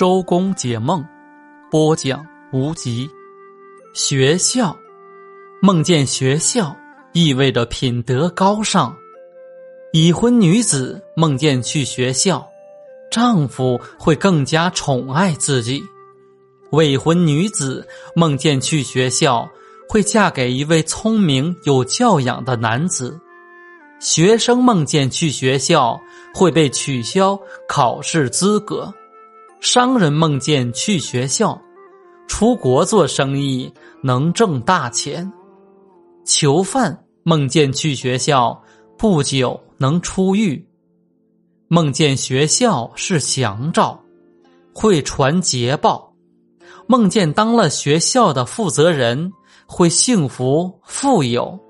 周公解梦，播讲无极。学校，梦见学校意味着品德高尚。已婚女子梦见去学校，丈夫会更加宠爱自己。未婚女子梦见去学校，会嫁给一位聪明有教养的男子。学生梦见去学校，会被取消考试资格。商人梦见去学校，出国做生意能挣大钱；囚犯梦见去学校，不久能出狱。梦见学校是祥兆，会传捷报；梦见当了学校的负责人，会幸福富有。